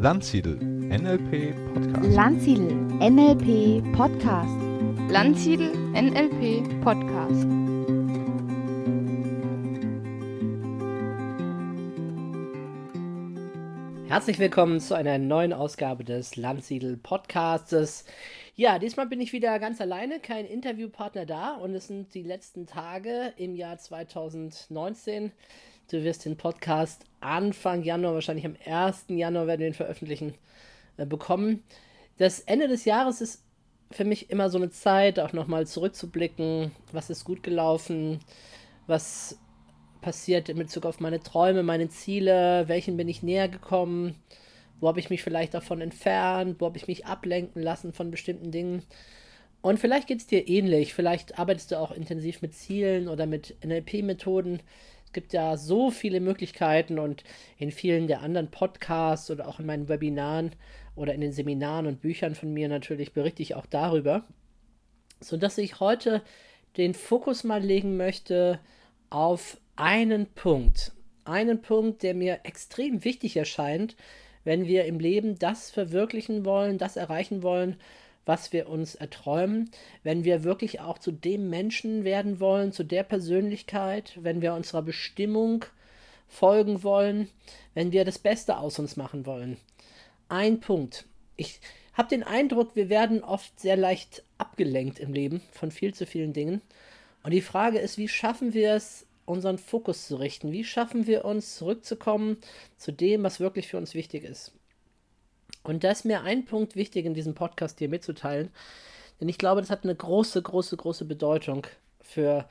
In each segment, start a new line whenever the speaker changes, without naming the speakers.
Landsiedel NLP Podcast.
Landsiedel NLP Podcast.
Landsiedel NLP Podcast.
Herzlich willkommen zu einer neuen Ausgabe des Landsiedel Podcasts. Ja, diesmal bin ich wieder ganz alleine, kein Interviewpartner da und es sind die letzten Tage im Jahr 2019. Du wirst den Podcast Anfang Januar, wahrscheinlich am 1. Januar werden wir ihn veröffentlichen, äh, bekommen. Das Ende des Jahres ist für mich immer so eine Zeit, auch nochmal zurückzublicken, was ist gut gelaufen, was passiert in Bezug auf meine Träume, meine Ziele, welchen bin ich näher gekommen, wo habe ich mich vielleicht davon entfernt, wo habe ich mich ablenken lassen von bestimmten Dingen. Und vielleicht geht es dir ähnlich, vielleicht arbeitest du auch intensiv mit Zielen oder mit NLP-Methoden, es gibt ja so viele Möglichkeiten und in vielen der anderen Podcasts oder auch in meinen Webinaren oder in den Seminaren und Büchern von mir natürlich berichte ich auch darüber, sodass ich heute den Fokus mal legen möchte auf einen Punkt. Einen Punkt, der mir extrem wichtig erscheint, wenn wir im Leben das verwirklichen wollen, das erreichen wollen, was wir uns erträumen, wenn wir wirklich auch zu dem Menschen werden wollen, zu der Persönlichkeit, wenn wir unserer Bestimmung folgen wollen, wenn wir das Beste aus uns machen wollen. Ein Punkt. Ich habe den Eindruck, wir werden oft sehr leicht abgelenkt im Leben von viel zu vielen Dingen. Und die Frage ist, wie schaffen wir es, unseren Fokus zu richten? Wie schaffen wir uns zurückzukommen zu dem, was wirklich für uns wichtig ist? Und da ist mir ein Punkt wichtig in diesem Podcast dir mitzuteilen, denn ich glaube, das hat eine große, große, große Bedeutung für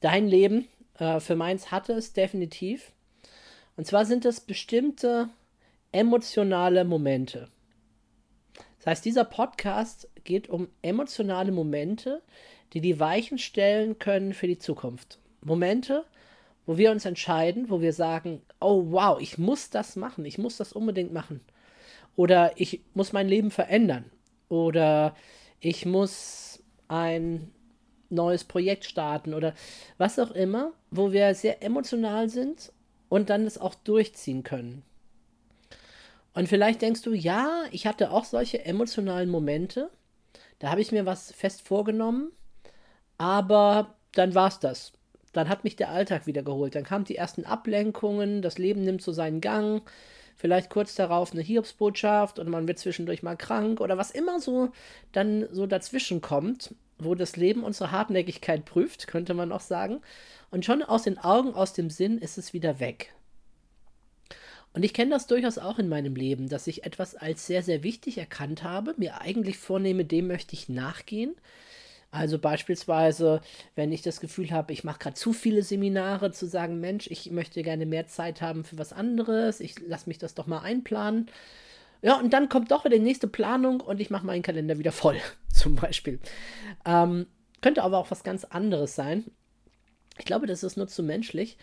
dein Leben. Äh, für meins hatte es definitiv. Und zwar sind es bestimmte emotionale Momente. Das heißt, dieser Podcast geht um emotionale Momente, die die Weichen stellen können für die Zukunft. Momente, wo wir uns entscheiden, wo wir sagen, oh wow, ich muss das machen, ich muss das unbedingt machen. Oder ich muss mein Leben verändern. Oder ich muss ein neues Projekt starten oder was auch immer, wo wir sehr emotional sind und dann es auch durchziehen können. Und vielleicht denkst du, ja, ich hatte auch solche emotionalen Momente. Da habe ich mir was fest vorgenommen, aber dann war es das. Dann hat mich der Alltag wieder geholt. Dann kamen die ersten Ablenkungen, das Leben nimmt so seinen Gang vielleicht kurz darauf eine Hiobsbotschaft und man wird zwischendurch mal krank oder was immer so dann so dazwischen kommt, wo das Leben unsere Hartnäckigkeit prüft, könnte man auch sagen. Und schon aus den Augen, aus dem Sinn ist es wieder weg. Und ich kenne das durchaus auch in meinem Leben, dass ich etwas als sehr, sehr wichtig erkannt habe, mir eigentlich vornehme, dem möchte ich nachgehen, also beispielsweise, wenn ich das Gefühl habe, ich mache gerade zu viele Seminare, zu sagen, Mensch, ich möchte gerne mehr Zeit haben für was anderes, ich lasse mich das doch mal einplanen. Ja, und dann kommt doch wieder die nächste Planung und ich mache meinen Kalender wieder voll, zum Beispiel. Ähm, könnte aber auch was ganz anderes sein. Ich glaube, das ist nur zu menschlich.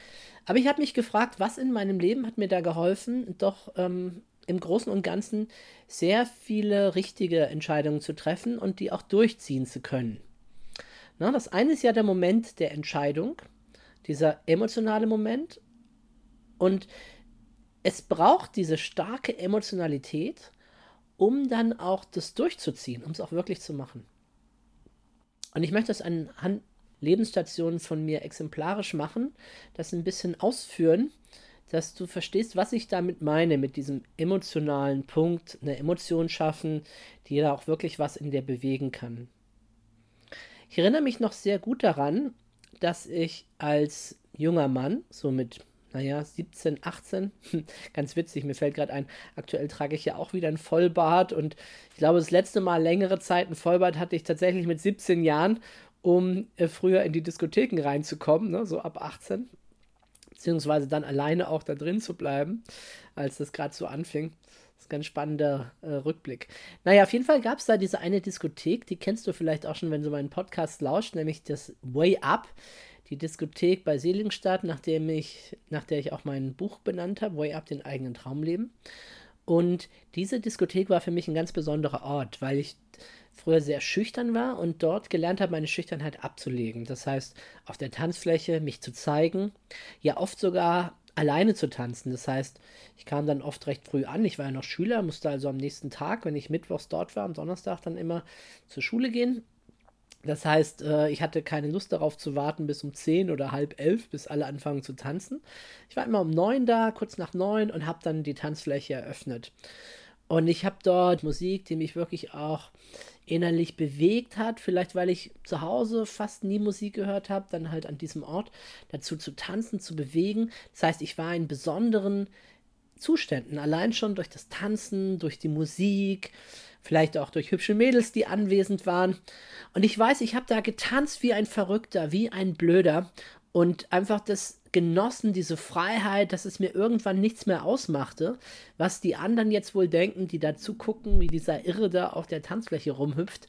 Aber ich habe mich gefragt, was in meinem Leben hat mir da geholfen, doch ähm, im Großen und Ganzen sehr viele richtige Entscheidungen zu treffen und die auch durchziehen zu können. Na, das eine ist ja der Moment der Entscheidung, dieser emotionale Moment. Und es braucht diese starke Emotionalität, um dann auch das durchzuziehen, um es auch wirklich zu machen. Und ich möchte das anhand Lebensstationen von mir exemplarisch machen, das ein bisschen ausführen, dass du verstehst, was ich damit meine, mit diesem emotionalen Punkt, eine Emotion schaffen, die da auch wirklich was in dir bewegen kann. Ich erinnere mich noch sehr gut daran, dass ich als junger Mann, so mit, naja, 17, 18, ganz witzig, mir fällt gerade ein, aktuell trage ich ja auch wieder ein Vollbart und ich glaube, das letzte Mal längere Zeit ein Vollbart hatte ich tatsächlich mit 17 Jahren, um äh, früher in die Diskotheken reinzukommen, ne, so ab 18, beziehungsweise dann alleine auch da drin zu bleiben, als das gerade so anfing ganz spannender äh, Rückblick. Naja, auf jeden Fall gab es da diese eine Diskothek, die kennst du vielleicht auch schon, wenn du meinen Podcast lauscht, nämlich das Way Up, die Diskothek bei Seligenstadt, nachdem ich, nach der ich auch mein Buch benannt habe, Way Up, den eigenen Traumleben. Und diese Diskothek war für mich ein ganz besonderer Ort, weil ich früher sehr schüchtern war und dort gelernt habe, meine Schüchternheit abzulegen. Das heißt, auf der Tanzfläche mich zu zeigen, ja oft sogar alleine zu tanzen. Das heißt, ich kam dann oft recht früh an. Ich war ja noch Schüler, musste also am nächsten Tag, wenn ich mittwochs dort war, am Donnerstag dann immer zur Schule gehen. Das heißt, äh, ich hatte keine Lust darauf zu warten bis um 10 oder halb elf, bis alle anfangen zu tanzen. Ich war immer um 9 da, kurz nach 9 und habe dann die Tanzfläche eröffnet. Und ich habe dort Musik, die mich wirklich auch innerlich bewegt hat. Vielleicht weil ich zu Hause fast nie Musik gehört habe, dann halt an diesem Ort dazu zu tanzen, zu bewegen. Das heißt, ich war in besonderen Zuständen, allein schon durch das Tanzen, durch die Musik, vielleicht auch durch hübsche Mädels, die anwesend waren. Und ich weiß, ich habe da getanzt wie ein Verrückter, wie ein Blöder und einfach das genossen, diese Freiheit, dass es mir irgendwann nichts mehr ausmachte, was die anderen jetzt wohl denken, die dazu gucken, wie dieser Irre da auf der Tanzfläche rumhüpft.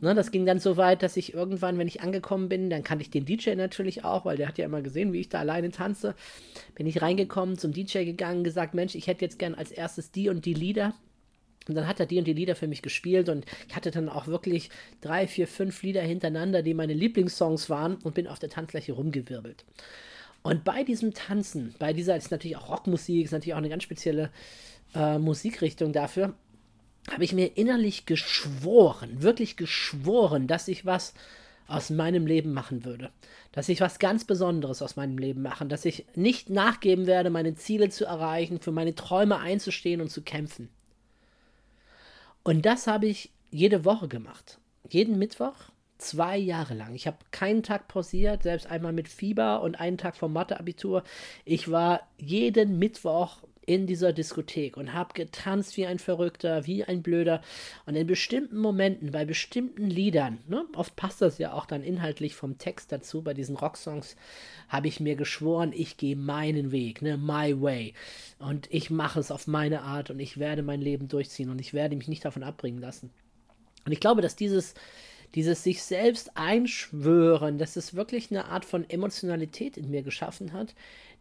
Ne, das ging dann so weit, dass ich irgendwann, wenn ich angekommen bin, dann kannte ich den DJ natürlich auch, weil der hat ja immer gesehen, wie ich da alleine tanze. Bin ich reingekommen, zum DJ gegangen, gesagt, Mensch, ich hätte jetzt gern als erstes die und die Lieder. Und dann hat er die und die Lieder für mich gespielt und ich hatte dann auch wirklich drei, vier, fünf Lieder hintereinander, die meine Lieblingssongs waren und bin auf der Tanzfläche rumgewirbelt. Und bei diesem Tanzen, bei dieser, ist natürlich auch Rockmusik, ist natürlich auch eine ganz spezielle äh, Musikrichtung dafür, habe ich mir innerlich geschworen, wirklich geschworen, dass ich was aus meinem Leben machen würde. Dass ich was ganz Besonderes aus meinem Leben machen, dass ich nicht nachgeben werde, meine Ziele zu erreichen, für meine Träume einzustehen und zu kämpfen. Und das habe ich jede Woche gemacht. Jeden Mittwoch Zwei Jahre lang. Ich habe keinen Tag pausiert, selbst einmal mit Fieber und einen Tag vom Matheabitur. Ich war jeden Mittwoch in dieser Diskothek und habe getanzt wie ein Verrückter, wie ein Blöder. Und in bestimmten Momenten, bei bestimmten Liedern, ne, oft passt das ja auch dann inhaltlich vom Text dazu, bei diesen Rocksongs, habe ich mir geschworen, ich gehe meinen Weg, ne, my way. Und ich mache es auf meine Art und ich werde mein Leben durchziehen und ich werde mich nicht davon abbringen lassen. Und ich glaube, dass dieses dieses sich selbst einschwören, dass es wirklich eine Art von Emotionalität in mir geschaffen hat,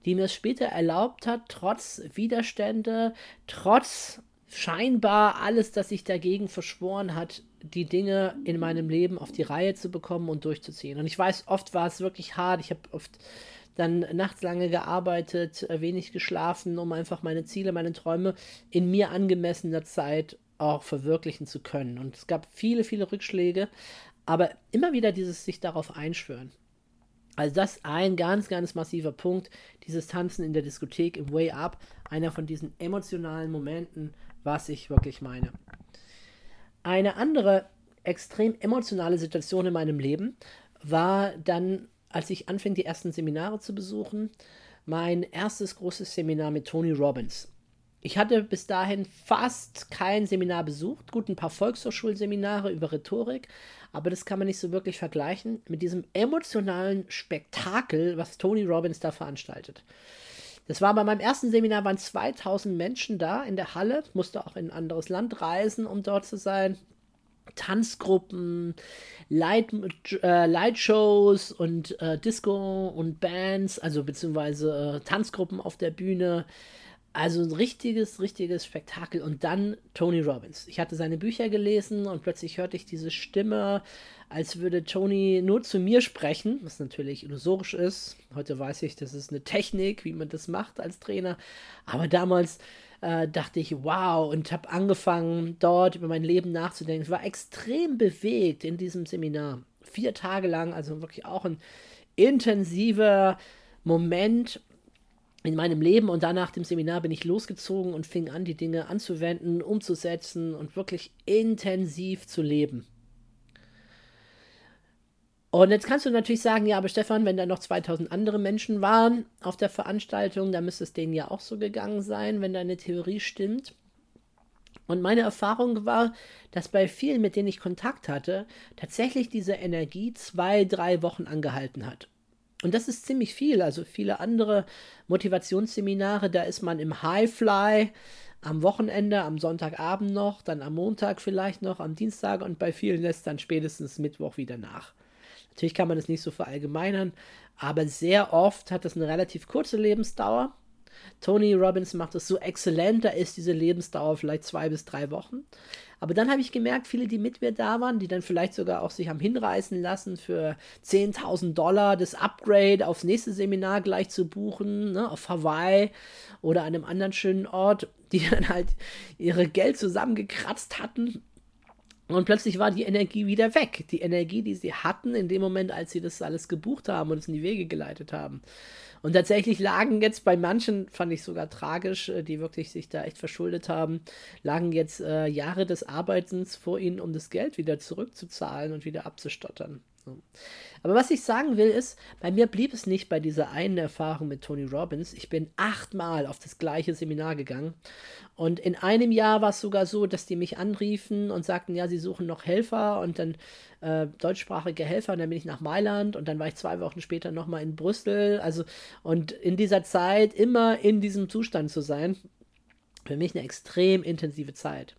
die mir es später erlaubt hat, trotz Widerstände, trotz scheinbar alles, das sich dagegen verschworen hat, die Dinge in meinem Leben auf die Reihe zu bekommen und durchzuziehen. Und ich weiß, oft war es wirklich hart. Ich habe oft dann nachts lange gearbeitet, wenig geschlafen, um einfach meine Ziele, meine Träume in mir angemessener Zeit auch verwirklichen zu können. Und es gab viele, viele Rückschläge, aber immer wieder dieses sich darauf einschwören. Also das ein ganz, ganz massiver Punkt, dieses Tanzen in der Diskothek im Way Up, einer von diesen emotionalen Momenten, was ich wirklich meine. Eine andere extrem emotionale Situation in meinem Leben war dann, als ich anfing, die ersten Seminare zu besuchen, mein erstes großes Seminar mit Tony Robbins. Ich hatte bis dahin fast kein Seminar besucht, gut ein paar Volkshochschulseminare über Rhetorik, aber das kann man nicht so wirklich vergleichen mit diesem emotionalen Spektakel, was Tony Robbins da veranstaltet. Das war bei meinem ersten Seminar, waren 2000 Menschen da in der Halle, musste auch in ein anderes Land reisen, um dort zu sein. Tanzgruppen, Light, äh, Lightshows und äh, Disco und Bands, also beziehungsweise äh, Tanzgruppen auf der Bühne, also ein richtiges, richtiges Spektakel. Und dann Tony Robbins. Ich hatte seine Bücher gelesen und plötzlich hörte ich diese Stimme, als würde Tony nur zu mir sprechen, was natürlich illusorisch ist. Heute weiß ich, das ist eine Technik, wie man das macht als Trainer. Aber damals äh, dachte ich, wow, und habe angefangen, dort über mein Leben nachzudenken. Ich war extrem bewegt in diesem Seminar. Vier Tage lang, also wirklich auch ein intensiver Moment, in meinem Leben und danach dem Seminar bin ich losgezogen und fing an, die Dinge anzuwenden, umzusetzen und wirklich intensiv zu leben. Und jetzt kannst du natürlich sagen, ja, aber Stefan, wenn da noch 2000 andere Menschen waren auf der Veranstaltung, dann müsste es denen ja auch so gegangen sein, wenn deine Theorie stimmt. Und meine Erfahrung war, dass bei vielen, mit denen ich Kontakt hatte, tatsächlich diese Energie zwei, drei Wochen angehalten hat. Und das ist ziemlich viel. Also viele andere Motivationsseminare, da ist man im Highfly am Wochenende, am Sonntagabend noch, dann am Montag vielleicht noch, am Dienstag und bei vielen lässt dann spätestens Mittwoch wieder nach. Natürlich kann man das nicht so verallgemeinern, aber sehr oft hat das eine relativ kurze Lebensdauer. Tony Robbins macht es so exzellent, da ist diese Lebensdauer vielleicht zwei bis drei Wochen. Aber dann habe ich gemerkt, viele, die mit mir da waren, die dann vielleicht sogar auch sich haben hinreißen lassen, für 10.000 Dollar das Upgrade aufs nächste Seminar gleich zu buchen, ne, auf Hawaii oder an einem anderen schönen Ort, die dann halt ihre Geld zusammengekratzt hatten. Und plötzlich war die Energie wieder weg. Die Energie, die sie hatten in dem Moment, als sie das alles gebucht haben und es in die Wege geleitet haben. Und tatsächlich lagen jetzt bei manchen, fand ich sogar tragisch, äh, die wirklich sich da echt verschuldet haben, lagen jetzt äh, Jahre des Arbeitens vor ihnen, um das Geld wieder zurückzuzahlen und wieder abzustottern. Aber was ich sagen will ist, bei mir blieb es nicht bei dieser einen Erfahrung mit Tony Robbins. Ich bin achtmal auf das gleiche Seminar gegangen. Und in einem Jahr war es sogar so, dass die mich anriefen und sagten, ja, sie suchen noch Helfer und dann äh, deutschsprachige Helfer. Und dann bin ich nach Mailand und dann war ich zwei Wochen später nochmal in Brüssel. Also, und in dieser Zeit immer in diesem Zustand zu sein, für mich eine extrem intensive Zeit.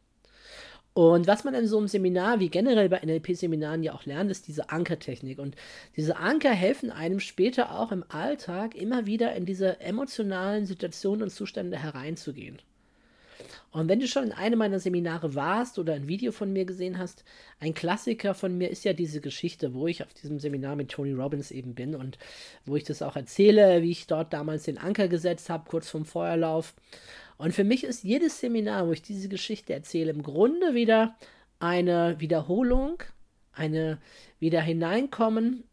Und was man in so einem Seminar, wie generell bei NLP-Seminaren ja auch lernt, ist diese Ankertechnik. Und diese Anker helfen einem später auch im Alltag immer wieder in diese emotionalen Situationen und Zustände hereinzugehen. Und wenn du schon in einem meiner Seminare warst oder ein Video von mir gesehen hast, ein Klassiker von mir ist ja diese Geschichte, wo ich auf diesem Seminar mit Tony Robbins eben bin und wo ich das auch erzähle, wie ich dort damals den Anker gesetzt habe, kurz vorm Feuerlauf. Und für mich ist jedes Seminar, wo ich diese Geschichte erzähle, im Grunde wieder eine Wiederholung, eine wieder hineinkommen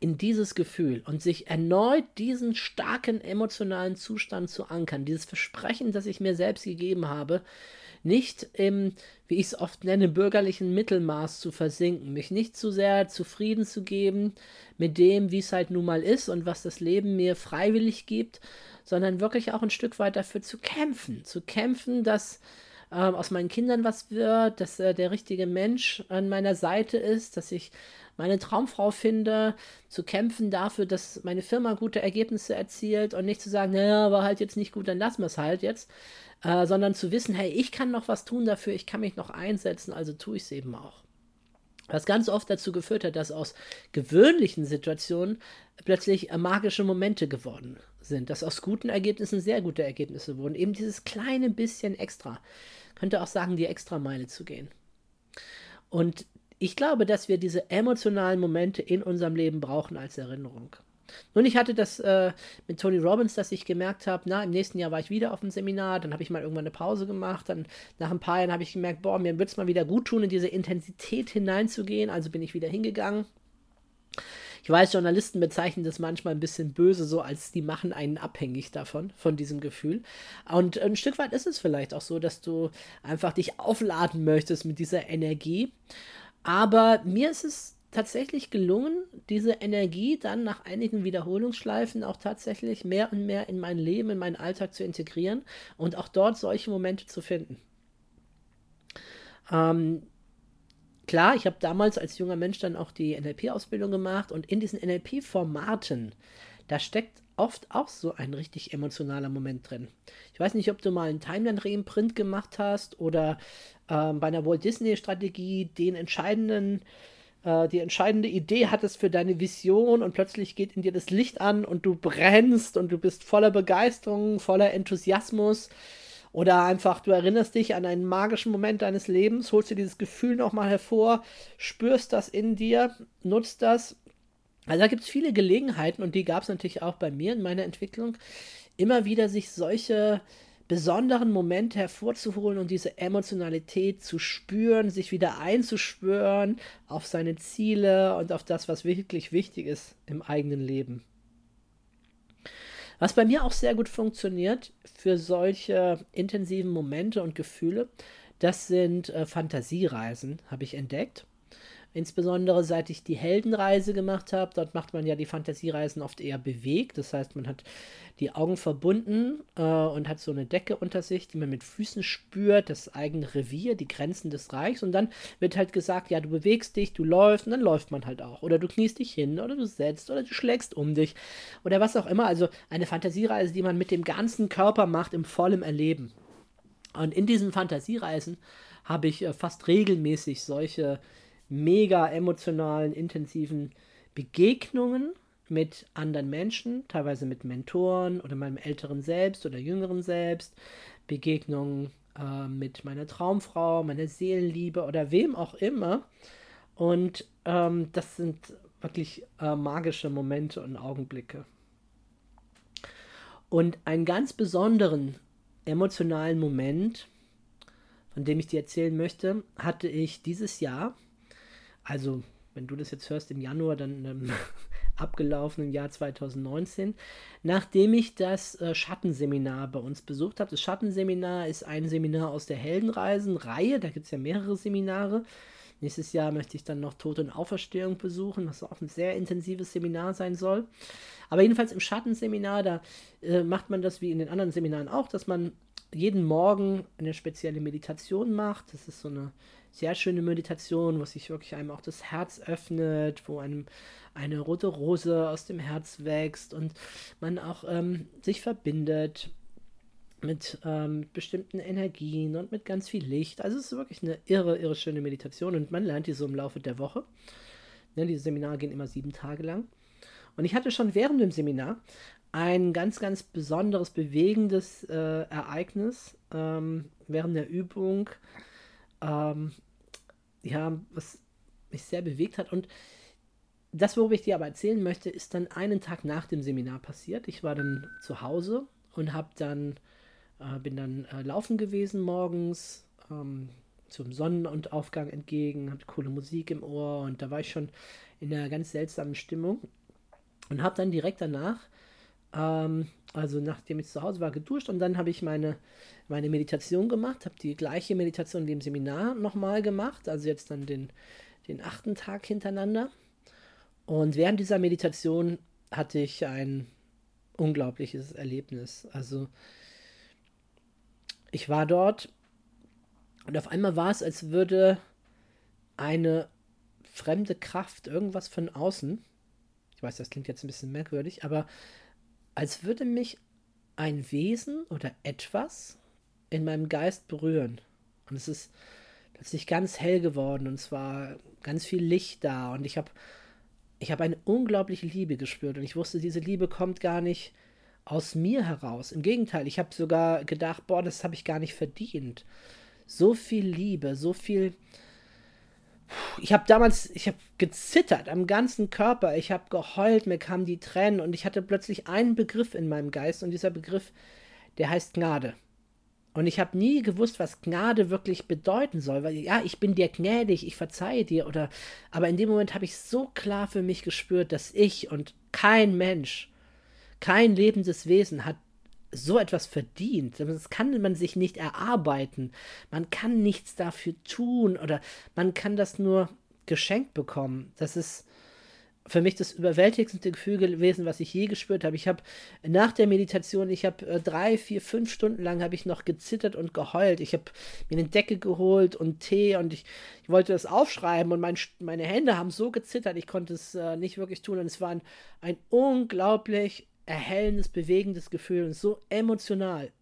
in dieses Gefühl und sich erneut diesen starken emotionalen Zustand zu ankern, dieses Versprechen, das ich mir selbst gegeben habe, nicht im, wie ich es oft nenne, bürgerlichen Mittelmaß zu versinken, mich nicht zu sehr zufrieden zu geben mit dem, wie es halt nun mal ist und was das Leben mir freiwillig gibt, sondern wirklich auch ein Stück weit dafür zu kämpfen, zu kämpfen, dass äh, aus meinen Kindern was wird, dass äh, der richtige Mensch an meiner Seite ist, dass ich meine Traumfrau finde, zu kämpfen dafür, dass meine Firma gute Ergebnisse erzielt und nicht zu sagen, naja, war halt jetzt nicht gut, dann lassen wir es halt jetzt, äh, sondern zu wissen, hey, ich kann noch was tun dafür, ich kann mich noch einsetzen, also tue ich es eben auch. Was ganz oft dazu geführt hat, dass aus gewöhnlichen Situationen plötzlich äh, magische Momente geworden sind, dass aus guten Ergebnissen sehr gute Ergebnisse wurden. Eben dieses kleine bisschen extra. Könnte auch sagen, die Extrameile zu gehen. Und ich glaube, dass wir diese emotionalen Momente in unserem Leben brauchen als Erinnerung. Nun, ich hatte das äh, mit Tony Robbins, dass ich gemerkt habe, na, im nächsten Jahr war ich wieder auf dem Seminar, dann habe ich mal irgendwann eine Pause gemacht, dann nach ein paar Jahren habe ich gemerkt, boah, mir wird es mal wieder gut tun, in diese Intensität hineinzugehen, also bin ich wieder hingegangen. Ich weiß, Journalisten bezeichnen das manchmal ein bisschen böse, so als die machen einen abhängig davon, von diesem Gefühl. Und ein Stück weit ist es vielleicht auch so, dass du einfach dich aufladen möchtest mit dieser Energie. Aber mir ist es tatsächlich gelungen, diese Energie dann nach einigen Wiederholungsschleifen auch tatsächlich mehr und mehr in mein Leben, in meinen Alltag zu integrieren und auch dort solche Momente zu finden. Ähm, klar, ich habe damals als junger Mensch dann auch die NLP-Ausbildung gemacht und in diesen NLP-Formaten, da steckt oft auch so ein richtig emotionaler Moment drin. Ich weiß nicht, ob du mal einen Timeline-Reimprint gemacht hast oder ähm, bei einer Walt Disney-Strategie den entscheidenden, äh, die entscheidende Idee hattest für deine Vision und plötzlich geht in dir das Licht an und du brennst und du bist voller Begeisterung, voller Enthusiasmus. Oder einfach, du erinnerst dich an einen magischen Moment deines Lebens, holst dir dieses Gefühl nochmal hervor, spürst das in dir, nutzt das. Also da gibt es viele Gelegenheiten und die gab es natürlich auch bei mir in meiner Entwicklung, immer wieder sich solche besonderen Momente hervorzuholen und diese Emotionalität zu spüren, sich wieder einzuschwören auf seine Ziele und auf das, was wirklich wichtig ist im eigenen Leben. Was bei mir auch sehr gut funktioniert für solche intensiven Momente und Gefühle, das sind äh, Fantasiereisen, habe ich entdeckt. Insbesondere seit ich die Heldenreise gemacht habe, dort macht man ja die Fantasiereisen oft eher bewegt. Das heißt, man hat die Augen verbunden äh, und hat so eine Decke unter sich, die man mit Füßen spürt, das eigene Revier, die Grenzen des Reichs. Und dann wird halt gesagt, ja, du bewegst dich, du läufst und dann läuft man halt auch. Oder du kniest dich hin oder du setzt oder du schlägst um dich oder was auch immer. Also eine Fantasiereise, die man mit dem ganzen Körper macht, im vollen Erleben. Und in diesen Fantasiereisen habe ich äh, fast regelmäßig solche mega emotionalen, intensiven Begegnungen mit anderen Menschen, teilweise mit Mentoren oder meinem älteren Selbst oder jüngeren Selbst, Begegnungen äh, mit meiner Traumfrau, meiner Seelenliebe oder wem auch immer. Und ähm, das sind wirklich äh, magische Momente und Augenblicke. Und einen ganz besonderen emotionalen Moment, von dem ich dir erzählen möchte, hatte ich dieses Jahr, also wenn du das jetzt hörst im Januar, dann ähm, abgelaufenen Jahr 2019, nachdem ich das äh, Schattenseminar bei uns besucht habe. Das Schattenseminar ist ein Seminar aus der Heldenreisen-Reihe, da gibt es ja mehrere Seminare. Nächstes Jahr möchte ich dann noch Tod und Auferstehung besuchen, was auch ein sehr intensives Seminar sein soll. Aber jedenfalls im Schattenseminar, da äh, macht man das wie in den anderen Seminaren auch, dass man jeden Morgen eine spezielle Meditation macht. Das ist so eine sehr schöne Meditation, wo sich wirklich einem auch das Herz öffnet, wo einem eine rote Rose aus dem Herz wächst und man auch ähm, sich verbindet mit ähm, bestimmten Energien und mit ganz viel Licht. Also es ist wirklich eine irre, irre schöne Meditation und man lernt die so im Laufe der Woche. Ne, diese Seminare gehen immer sieben Tage lang. Und ich hatte schon während dem Seminar ein ganz, ganz besonderes, bewegendes äh, Ereignis ähm, während der Übung, ähm, ja, was mich sehr bewegt hat. Und das, worüber ich dir aber erzählen möchte, ist dann einen Tag nach dem Seminar passiert. Ich war dann zu Hause und habe dann äh, bin dann äh, laufen gewesen morgens ähm, zum Sonnenaufgang entgegen, hatte coole Musik im Ohr und da war ich schon in einer ganz seltsamen Stimmung und habe dann direkt danach, ähm, also nachdem ich zu Hause war, geduscht und dann habe ich meine, meine Meditation gemacht, habe die gleiche Meditation in dem Seminar nochmal gemacht, also jetzt dann den, den achten Tag hintereinander. Und während dieser Meditation hatte ich ein unglaubliches Erlebnis. Also ich war dort und auf einmal war es, als würde eine fremde Kraft, irgendwas von außen, ich weiß, das klingt jetzt ein bisschen merkwürdig, aber als würde mich ein Wesen oder etwas in meinem Geist berühren. Und es ist plötzlich ganz hell geworden und es war ganz viel Licht da und ich habe ich habe eine unglaubliche Liebe gespürt und ich wusste, diese Liebe kommt gar nicht aus mir heraus. Im Gegenteil, ich habe sogar gedacht, boah, das habe ich gar nicht verdient. So viel Liebe, so viel. Ich habe damals, ich habe gezittert am ganzen Körper, ich habe geheult, mir kamen die Tränen und ich hatte plötzlich einen Begriff in meinem Geist und dieser Begriff, der heißt Gnade. Und ich habe nie gewusst, was Gnade wirklich bedeuten soll, weil ja, ich bin dir gnädig, ich verzeihe dir oder aber in dem Moment habe ich so klar für mich gespürt, dass ich und kein Mensch kein lebendes Wesen hat so etwas verdient. Das kann man sich nicht erarbeiten. Man kann nichts dafür tun oder man kann das nur geschenkt bekommen. Das ist für mich das überwältigendste Gefühl gewesen, was ich je gespürt habe. Ich habe nach der Meditation, ich habe äh, drei, vier, fünf Stunden lang habe ich noch gezittert und geheult. Ich habe mir eine Decke geholt und Tee und ich, ich wollte das aufschreiben und mein, meine Hände haben so gezittert, ich konnte es äh, nicht wirklich tun und es war ein, ein unglaublich erhellendes, bewegendes Gefühl und so emotional.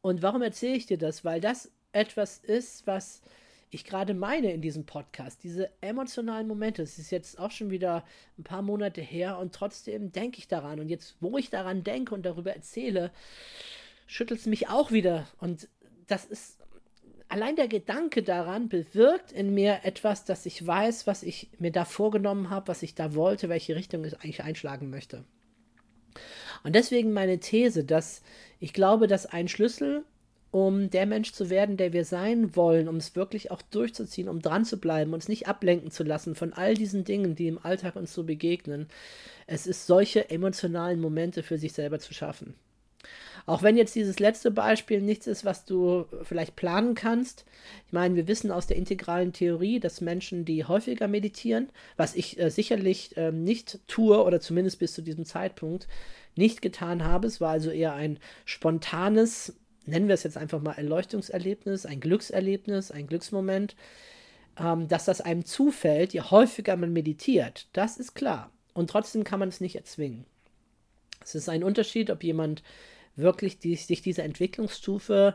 Und warum erzähle ich dir das? Weil das etwas ist, was ich gerade meine in diesem Podcast. Diese emotionalen Momente. Es ist jetzt auch schon wieder ein paar Monate her und trotzdem denke ich daran. Und jetzt, wo ich daran denke und darüber erzähle, schüttelt es mich auch wieder. Und das ist allein der Gedanke daran bewirkt in mir etwas, dass ich weiß, was ich mir da vorgenommen habe, was ich da wollte, welche Richtung ich eigentlich einschlagen möchte. Und deswegen meine These, dass ich glaube, dass ein Schlüssel, um der Mensch zu werden, der wir sein wollen, um es wirklich auch durchzuziehen, um dran zu bleiben, uns nicht ablenken zu lassen von all diesen Dingen, die im Alltag uns so begegnen, es ist solche emotionalen Momente für sich selber zu schaffen. Auch wenn jetzt dieses letzte Beispiel nichts ist, was du vielleicht planen kannst. Ich meine, wir wissen aus der integralen Theorie, dass Menschen, die häufiger meditieren, was ich äh, sicherlich äh, nicht tue oder zumindest bis zu diesem Zeitpunkt nicht getan habe, es war also eher ein spontanes, nennen wir es jetzt einfach mal Erleuchtungserlebnis, ein Glückserlebnis, ein Glücksmoment, ähm, dass das einem zufällt, je häufiger man meditiert, das ist klar. Und trotzdem kann man es nicht erzwingen. Es ist ein Unterschied, ob jemand wirklich die, sich diese Entwicklungsstufe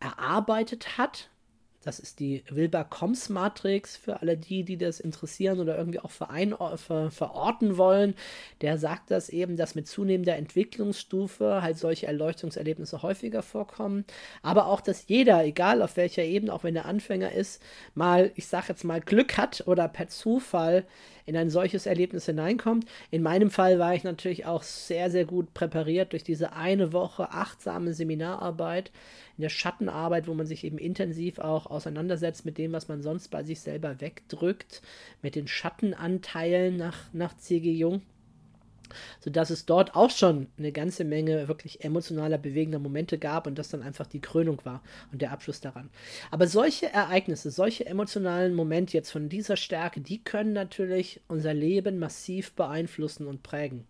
erarbeitet hat, Das ist die Wilber-Combs-Matrix für alle die, die das interessieren oder irgendwie auch verein, ver, verorten wollen. Der sagt das eben, dass mit zunehmender Entwicklungsstufe halt solche Erleuchtungserlebnisse häufiger vorkommen. Aber auch, dass jeder, egal auf welcher Ebene, auch wenn er Anfänger ist, mal, ich sag jetzt mal, Glück hat oder per Zufall in ein solches Erlebnis hineinkommt. In meinem Fall war ich natürlich auch sehr, sehr gut präpariert durch diese eine Woche achtsame Seminararbeit, in der Schattenarbeit, wo man sich eben intensiv auch auseinandersetzt mit dem, was man sonst bei sich selber wegdrückt, mit den Schattenanteilen nach, nach C.G. Jung sodass es dort auch schon eine ganze Menge wirklich emotionaler, bewegender Momente gab und das dann einfach die Krönung war und der Abschluss daran. Aber solche Ereignisse, solche emotionalen Momente jetzt von dieser Stärke, die können natürlich unser Leben massiv beeinflussen und prägen.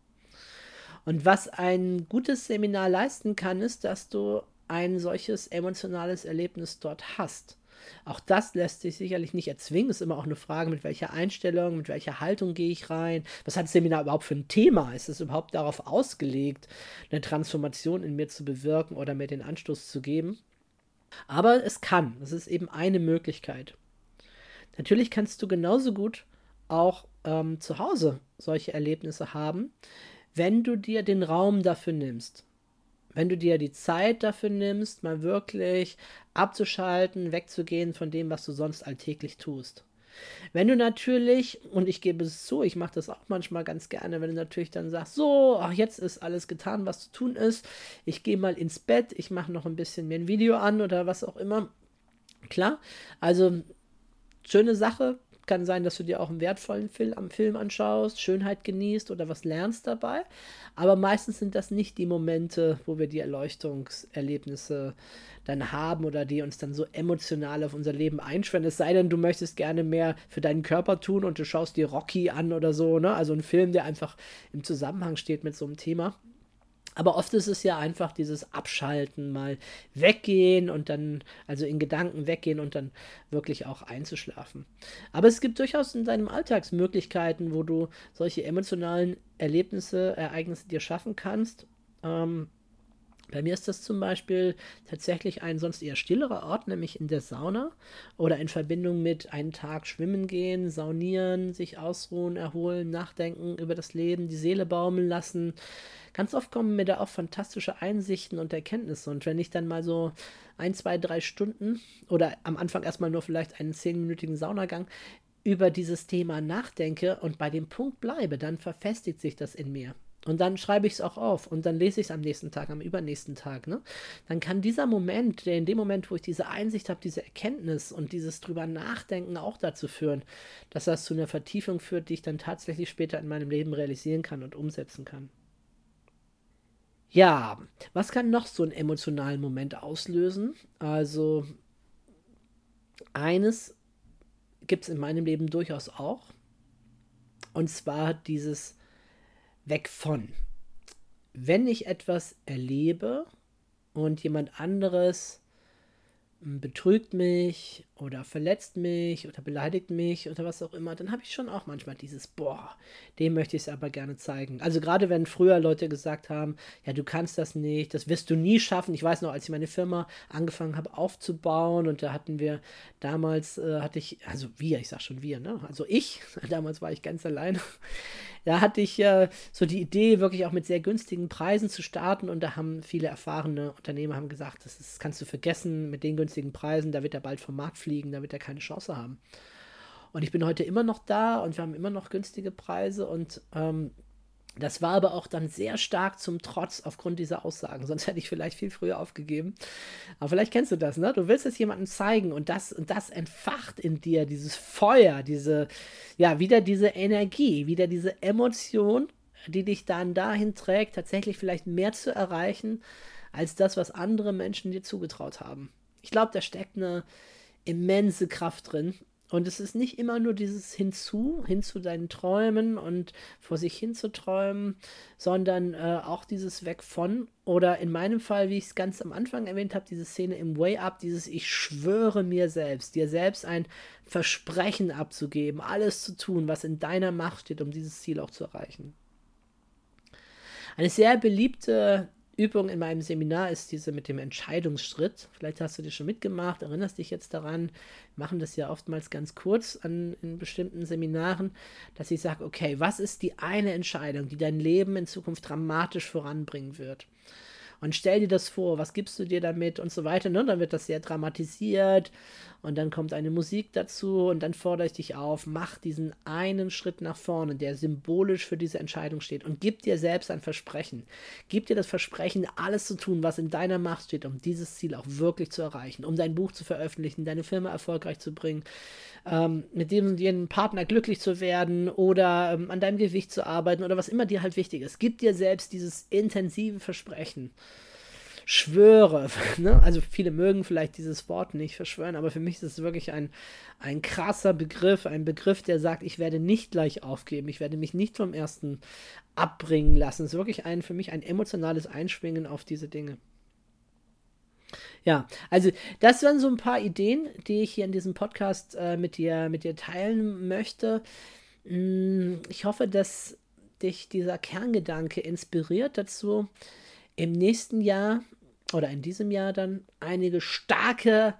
Und was ein gutes Seminar leisten kann, ist, dass du ein solches emotionales Erlebnis dort hast. Auch das lässt sich sicherlich nicht erzwingen. Es ist immer auch eine Frage, mit welcher Einstellung, mit welcher Haltung gehe ich rein. Was hat das Seminar überhaupt für ein Thema? Ist es überhaupt darauf ausgelegt, eine Transformation in mir zu bewirken oder mir den Anstoß zu geben? Aber es kann. Es ist eben eine Möglichkeit. Natürlich kannst du genauso gut auch ähm, zu Hause solche Erlebnisse haben, wenn du dir den Raum dafür nimmst wenn du dir die Zeit dafür nimmst, mal wirklich abzuschalten, wegzugehen von dem, was du sonst alltäglich tust. Wenn du natürlich, und ich gebe es zu, ich mache das auch manchmal ganz gerne, wenn du natürlich dann sagst, so, ach, jetzt ist alles getan, was zu tun ist, ich gehe mal ins Bett, ich mache noch ein bisschen mir ein Video an oder was auch immer. Klar, also schöne Sache, kann sein, dass du dir auch einen wertvollen Film, Film anschaust, Schönheit genießt oder was lernst dabei. Aber meistens sind das nicht die Momente, wo wir die Erleuchtungserlebnisse dann haben oder die uns dann so emotional auf unser Leben einschwören. Es sei denn, du möchtest gerne mehr für deinen Körper tun und du schaust dir Rocky an oder so, ne? Also ein Film, der einfach im Zusammenhang steht mit so einem Thema. Aber oft ist es ja einfach dieses Abschalten, mal weggehen und dann, also in Gedanken weggehen und dann wirklich auch einzuschlafen. Aber es gibt durchaus in deinem Alltagsmöglichkeiten, wo du solche emotionalen Erlebnisse, Ereignisse dir schaffen kannst. Ähm, bei mir ist das zum Beispiel tatsächlich ein sonst eher stillerer Ort, nämlich in der Sauna oder in Verbindung mit einen Tag schwimmen gehen, saunieren, sich ausruhen, erholen, nachdenken über das Leben, die Seele baumeln lassen. Ganz oft kommen mir da auch fantastische Einsichten und Erkenntnisse. Und wenn ich dann mal so ein, zwei, drei Stunden oder am Anfang erstmal nur vielleicht einen zehnminütigen Saunagang über dieses Thema nachdenke und bei dem Punkt bleibe, dann verfestigt sich das in mir. Und dann schreibe ich es auch auf und dann lese ich es am nächsten Tag, am übernächsten Tag. Ne? Dann kann dieser Moment, der in dem Moment, wo ich diese Einsicht habe, diese Erkenntnis und dieses drüber nachdenken auch dazu führen, dass das zu einer Vertiefung führt, die ich dann tatsächlich später in meinem Leben realisieren kann und umsetzen kann. Ja, was kann noch so einen emotionalen Moment auslösen? Also, eines gibt es in meinem Leben durchaus auch. Und zwar dieses weg von. Wenn ich etwas erlebe und jemand anderes betrügt mich oder verletzt mich oder beleidigt mich oder was auch immer, dann habe ich schon auch manchmal dieses, boah, dem möchte ich es aber gerne zeigen. Also gerade wenn früher Leute gesagt haben, ja, du kannst das nicht, das wirst du nie schaffen. Ich weiß noch, als ich meine Firma angefangen habe aufzubauen und da hatten wir damals, äh, hatte ich, also wir, ich sag schon wir, ne? Also ich, damals war ich ganz alleine, da hatte ich äh, so die Idee, wirklich auch mit sehr günstigen Preisen zu starten und da haben viele erfahrene Unternehmer haben gesagt, das, ist, das kannst du vergessen mit den günstigen Preisen, da wird er bald vom Markt fliegen, da wird er keine Chance haben. Und ich bin heute immer noch da und wir haben immer noch günstige Preise und ähm, das war aber auch dann sehr stark zum Trotz aufgrund dieser Aussagen. Sonst hätte ich vielleicht viel früher aufgegeben. Aber vielleicht kennst du das, ne? Du willst es jemandem zeigen und das, und das entfacht in dir dieses Feuer, diese, ja, wieder diese Energie, wieder diese Emotion, die dich dann dahin trägt, tatsächlich vielleicht mehr zu erreichen, als das, was andere Menschen dir zugetraut haben. Ich glaube, da steckt eine immense Kraft drin und es ist nicht immer nur dieses Hinzu, hin zu deinen Träumen und vor sich hin zu träumen, sondern äh, auch dieses Weg von oder in meinem Fall, wie ich es ganz am Anfang erwähnt habe, diese Szene im Way Up, dieses Ich schwöre mir selbst, dir selbst ein Versprechen abzugeben, alles zu tun, was in deiner Macht steht, um dieses Ziel auch zu erreichen. Eine sehr beliebte Übung in meinem Seminar ist diese mit dem Entscheidungsschritt. Vielleicht hast du die schon mitgemacht, erinnerst dich jetzt daran. Wir machen das ja oftmals ganz kurz an, in bestimmten Seminaren, dass ich sage, okay, was ist die eine Entscheidung, die dein Leben in Zukunft dramatisch voranbringen wird? Und stell dir das vor, was gibst du dir damit und so weiter. Ne? Dann wird das sehr dramatisiert und dann kommt eine Musik dazu und dann fordere ich dich auf, mach diesen einen Schritt nach vorne, der symbolisch für diese Entscheidung steht und gib dir selbst ein Versprechen. Gib dir das Versprechen, alles zu tun, was in deiner Macht steht, um dieses Ziel auch wirklich zu erreichen, um dein Buch zu veröffentlichen, deine Firma erfolgreich zu bringen, ähm, mit dem und jenem Partner glücklich zu werden oder ähm, an deinem Gewicht zu arbeiten oder was immer dir halt wichtig ist. Gib dir selbst dieses intensive Versprechen schwöre. Ne? Also viele mögen vielleicht dieses Wort nicht verschwören, aber für mich ist es wirklich ein, ein krasser Begriff, ein Begriff, der sagt, ich werde nicht gleich aufgeben, ich werde mich nicht vom ersten abbringen lassen. Es ist wirklich ein, für mich ein emotionales Einschwingen auf diese Dinge. Ja, also das waren so ein paar Ideen, die ich hier in diesem Podcast äh, mit, dir, mit dir teilen möchte. Mm, ich hoffe, dass dich dieser Kerngedanke inspiriert dazu, im nächsten Jahr oder in diesem Jahr dann einige starke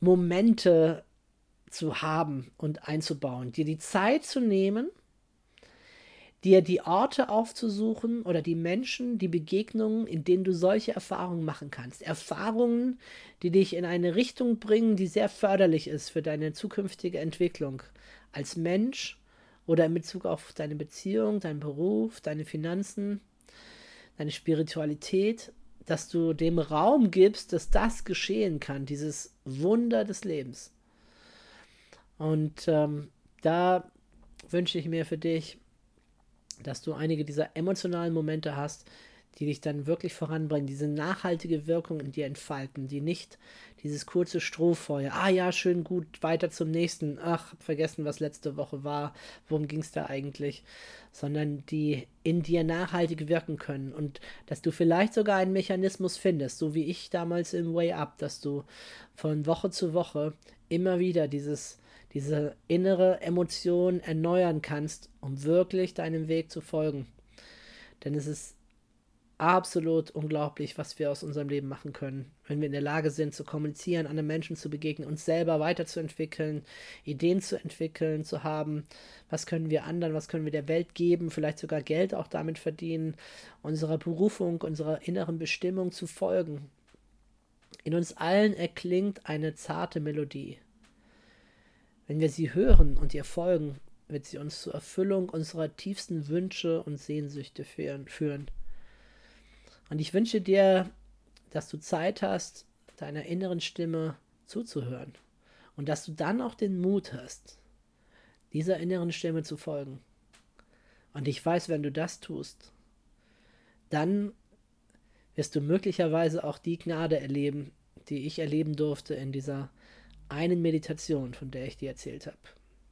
Momente zu haben und einzubauen, dir die Zeit zu nehmen, dir die Orte aufzusuchen oder die Menschen, die Begegnungen, in denen du solche Erfahrungen machen kannst. Erfahrungen, die dich in eine Richtung bringen, die sehr förderlich ist für deine zukünftige Entwicklung als Mensch oder in Bezug auf deine Beziehung, deinen Beruf, deine Finanzen, deine Spiritualität dass du dem Raum gibst, dass das geschehen kann, dieses Wunder des Lebens. Und ähm, da wünsche ich mir für dich, dass du einige dieser emotionalen Momente hast, die dich dann wirklich voranbringen, diese nachhaltige Wirkung in dir entfalten, die nicht dieses kurze Strohfeuer, ah ja, schön gut, weiter zum nächsten, ach, hab vergessen, was letzte Woche war, worum ging es da eigentlich, sondern die in dir nachhaltig wirken können und dass du vielleicht sogar einen Mechanismus findest, so wie ich damals im Way Up, dass du von Woche zu Woche immer wieder dieses diese innere Emotion erneuern kannst, um wirklich deinem Weg zu folgen. Denn es ist absolut unglaublich, was wir aus unserem Leben machen können, wenn wir in der Lage sind zu kommunizieren, anderen Menschen zu begegnen, uns selber weiterzuentwickeln, Ideen zu entwickeln, zu haben, was können wir anderen, was können wir der Welt geben, vielleicht sogar Geld auch damit verdienen, unserer Berufung, unserer inneren Bestimmung zu folgen. In uns allen erklingt eine zarte Melodie. Wenn wir sie hören und ihr folgen, wird sie uns zur Erfüllung unserer tiefsten Wünsche und Sehnsüchte führen. Und ich wünsche dir, dass du Zeit hast, deiner inneren Stimme zuzuhören. Und dass du dann auch den Mut hast, dieser inneren Stimme zu folgen. Und ich weiß, wenn du das tust, dann wirst du möglicherweise auch die Gnade erleben, die ich erleben durfte in dieser einen Meditation, von der ich dir erzählt habe.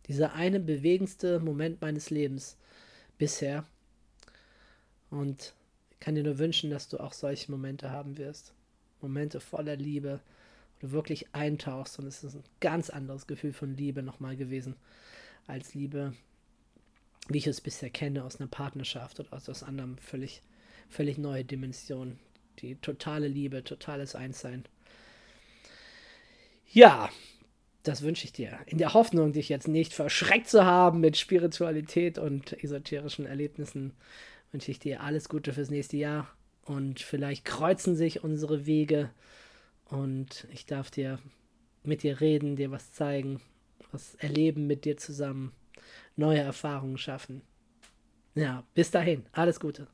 Dieser eine bewegendste Moment meines Lebens bisher. Und kann dir nur wünschen, dass du auch solche Momente haben wirst. Momente voller Liebe, wo du wirklich eintauchst und es ist ein ganz anderes Gefühl von Liebe nochmal gewesen als Liebe, wie ich es bisher kenne aus einer Partnerschaft oder aus, aus anderen völlig, völlig neue Dimensionen. Die totale Liebe, totales Einssein. Ja, das wünsche ich dir. In der Hoffnung, dich jetzt nicht verschreckt zu haben mit Spiritualität und esoterischen Erlebnissen wünsche ich dir alles Gute fürs nächste Jahr und vielleicht kreuzen sich unsere Wege und ich darf dir mit dir reden, dir was zeigen, was erleben mit dir zusammen, neue Erfahrungen schaffen. Ja, bis dahin, alles Gute.